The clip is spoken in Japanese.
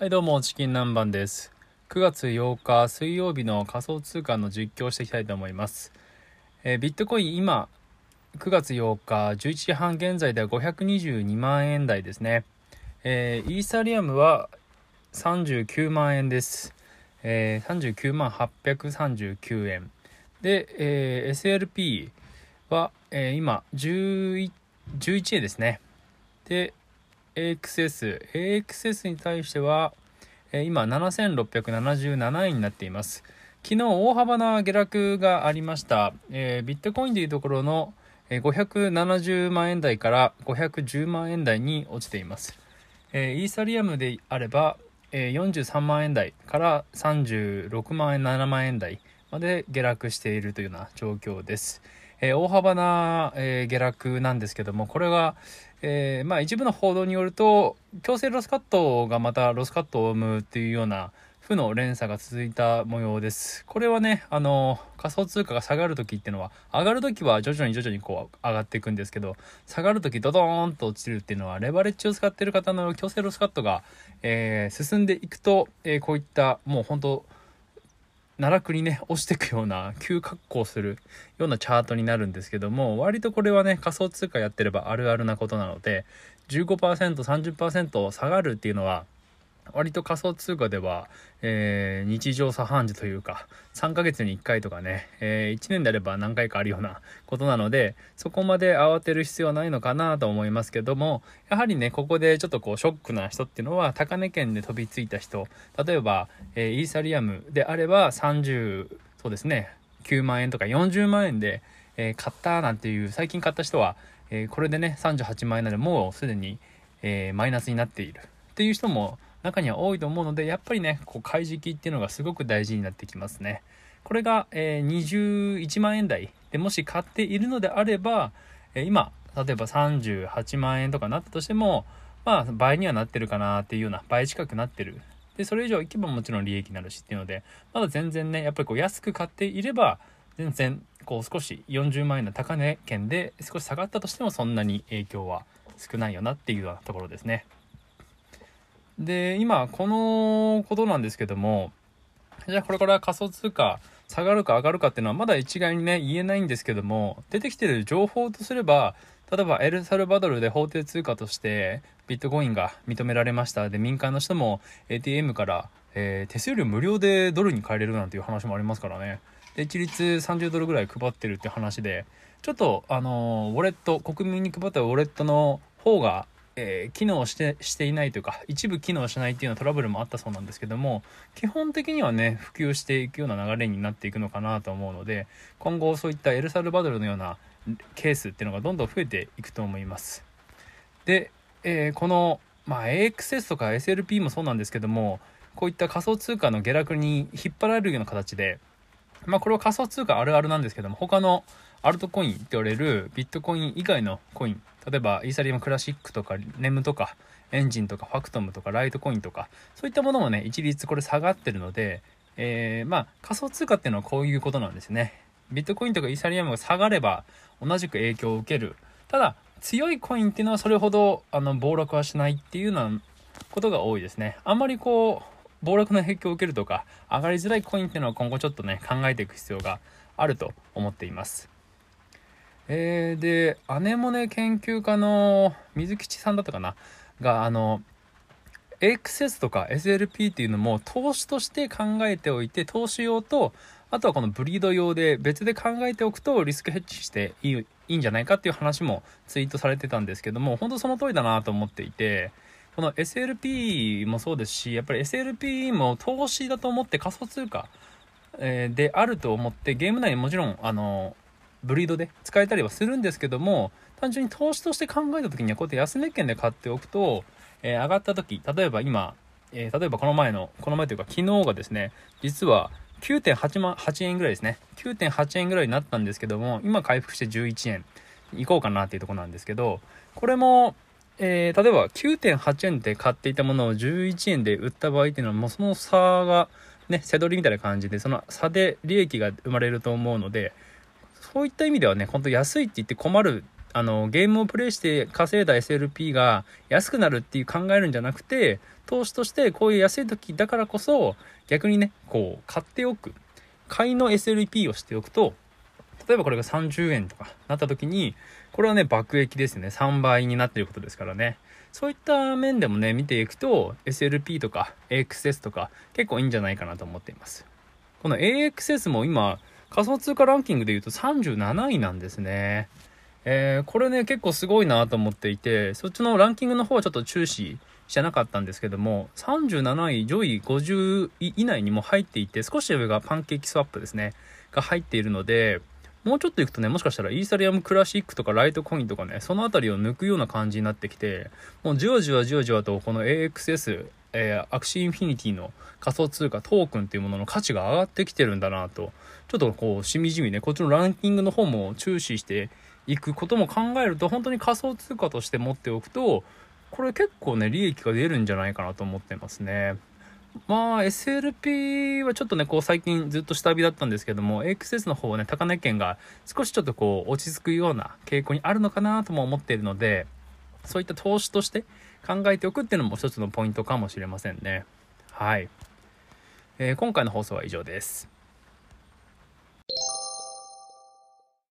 はいどうもチキン南蛮です。9月8日水曜日の仮想通貨の実況をしていきたいと思います、えー、ビットコイン今9月8日11時半現在では522万円台ですね、えー、イーサリアムは39万円です、えー、39万839円。で、え、SLP は、え、今11 11円ですね。で AXS。AXS に対しては、え今7677円になっています。昨日大幅な下落がありました。えー、ビットコインでいうところの570万円台から510万円台に落ちています。えー、イーサリアムであれば、えー、43万円台から36万円、7万円台まで下落しているというような状況です。えー、大幅な、え下落なんですけども、これは、えー、まあ一部の報道によると強制ロスカットがまたロスカットを生むっていうような負の連鎖が続いた模様です。これはね、あの、仮想通貨が下がるときっていうのは、上がるときは徐々に徐々にこう上がっていくんですけど、下がるときドドーンと落ちるっていうのは、レバレッジを使ってる方の強制ロスカットが、えー、進んでいくと、えー、こういったもう本当奈落にね、落ちてくような、急格好するようなチャートになるんですけども、割とこれはね、仮想通貨やってればあるあるなことなので、15%、30%下がるっていうのは、割と仮想通貨では、えー、日常茶飯事というか、3ヶ月に1回とかね、えー、1年であれば何回かあるようなことなので、そこまで慌てる必要はないのかなと思いますけども、やはりね、ここでちょっとこう、ショックな人っていうのは、高値圏で飛びついた人、例えば、えー、イーサリアムであれば30、そうですね、9万円とか40万円で、え買ったなんていう、最近買った人は、えこれでね、38万円なので、もうすでに、えマイナスになっている。っていう人も、中には多いと思うので、やっぱりね、こう、買い時期っていうのがすごく大事になってきますね。これが、え、21万円台でもし買っているのであれば、え、今、例えば38万円とかなったとしても、まあ、倍にはなってるかなっていうような、倍近くなってる。で、それ以上いけばもちろん利益になるしっていうので、まだ全然ね、やっぱりこう安く買っていれば、全然、こう少し40万円の高値圏で少し下がったとしてもそんなに影響は少ないよなっていうようなところですね。で、今、このことなんですけども、じゃあこれから仮想通貨下がるか上がるかっていうのはまだ一概にね、言えないんですけども、出てきてる情報とすれば、例えばエルサルバドルで法定通貨としてビットコインが認められました。で、民間の人も ATM から、えー、手数料無料でドルに変えれるなんていう話もありますからね。で、一律30ドルぐらい配ってるって話で、ちょっと、あのー、ウォレット、国民に配ったウォレットの方がえー、機能してしていないというか一部機能しないっていうようなトラブルもあったそうなんですけども基本的にはね普及していくような流れになっていくのかなと思うので今後そういったエルサルバドルのようなケースっていうのがどんどん増えていくと思います。で、えー、この、まあ、AXS とか SLP もそうなんですけどもこういった仮想通貨の下落に引っ張られるような形でまあこれは仮想通貨あるあるなんですけども他のアルトコインって言われるビットコイン以外のコイン例えばイーサリアムクラシックとかネムとかエンジンとかファクトムとかライトコインとかそういったものもね一律これ下がってるので、えー、まあ仮想通貨っていうのはこういうことなんですね。ビットコインとかイーサリアムが下がれば同じく影響を受ける。ただ強いコインっていうのはそれほどあの暴落はしないっていうようなことが多いですね。あんまりこう暴落の影響を受けるとか上がりづらいコインっていうのは今後ちょっとね考えていく必要があると思っています。えー、で、アネモネ研究家の水吉さんだったかな？が、あの、AXS とか SLP っていうのも投資として考えておいて、投資用と、あとはこのブリード用で別で考えておくとリスクヘッジしていいいいんじゃないかっていう話もツイートされてたんですけども、本当その通りだなと思っていて、この SLP もそうですし、やっぱり SLP も投資だと思って仮想通貨、えであると思ってゲーム内にもちろんあのブリードで使えたりはするんですけども、単純に投資として考えた時にはこうやって安値圏で買っておくと、えー、上がった時、例えば今、えー、例えばこの前の、この前というか昨日がですね、実は9.8万、8円ぐらいですね。9.8円ぐらいになったんですけども、今回復して11円行こうかなっていうとこなんですけど、これも、えー、例えば9.8円で買っていたものを11円で売った場合っていうのはもうその差がね、背取りみたいな感じで、その差で利益が生まれると思うので、そういった意味ではね、ほんと安いって言って困るあのゲームをプレイして稼いだ SLP が安くなるっていう考えるんじゃなくて投資としてこういう安い時だからこそ逆にねこう買っておく。買いの SLP をしておくと例えばこれが30円とかなった時にこれはね爆益ですね。3倍になっていることですからね。そういった面でもね見ていくと SLP とか AXS とか結構いいんじゃないかなと思っています。この AXS も今仮想通貨ランキングで言うと37位なんですね。えー、これね、結構すごいなと思っていて、そっちのランキングの方はちょっと注視してなかったんですけども、37位、上位50位以内にも入っていて、少し上がパンケーキスワップですね、が入っているので、もうちょっといくとね、もしかしたらイーサリアムクラシックとかライトコインとかね、そのあたりを抜くような感じになってきて、もうじわじわじわじわとこの AXS、えー、アクシーインフィニティの仮想通貨トークンっていうものの価値が上がってきてるんだなと、ちょっとこう、しみじみね、こっちのランキングの方も注視していくことも考えると、本当に仮想通貨として持っておくと、これ結構ね、利益が出るんじゃないかなと思ってますね。まあ、SLP はちょっとね、こう最近ずっと下火だったんですけども、AXS の方はね、高値圏が少しちょっとこう落ち着くような傾向にあるのかなとも思っているので、そういった投資として考えておくっていうのも一つのポイントかもしれませんね。はい。えー、今回の放送は以上です。